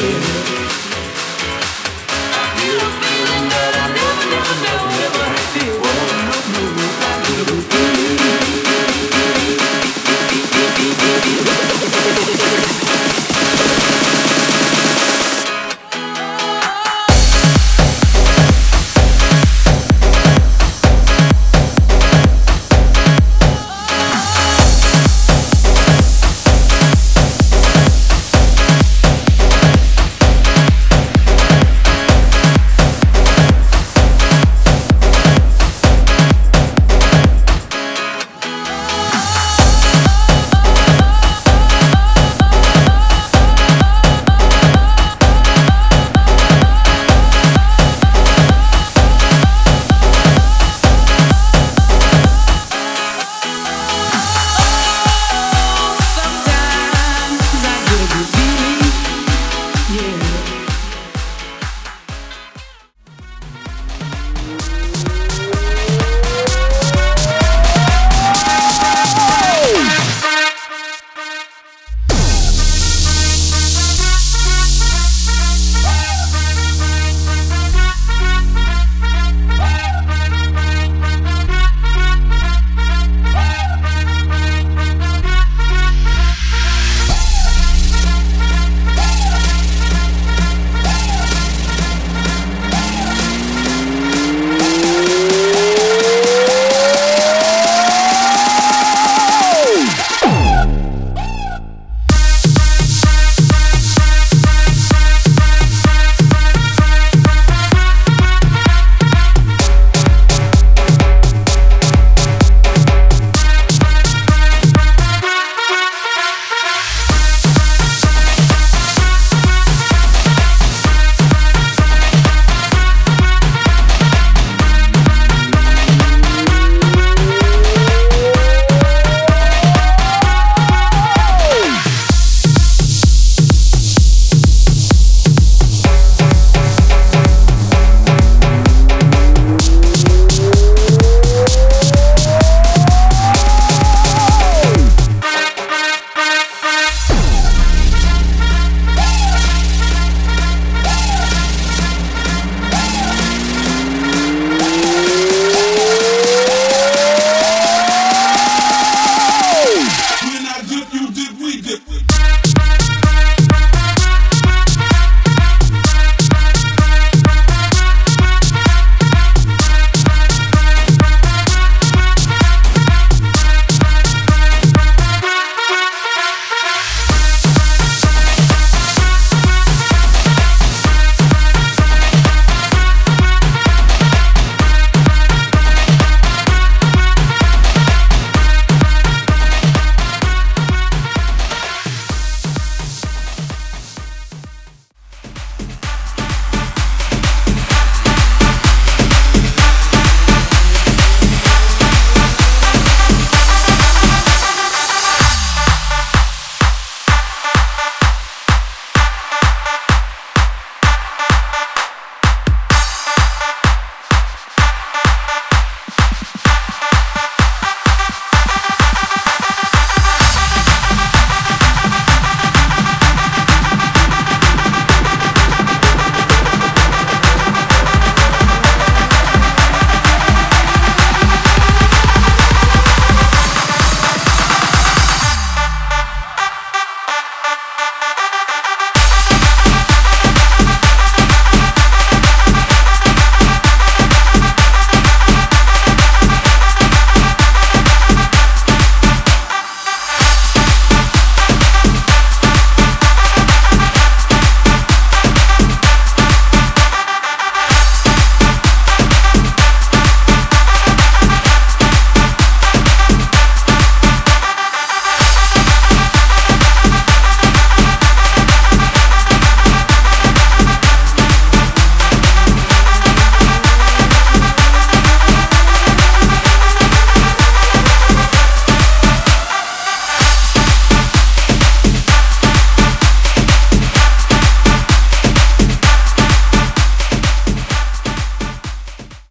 você.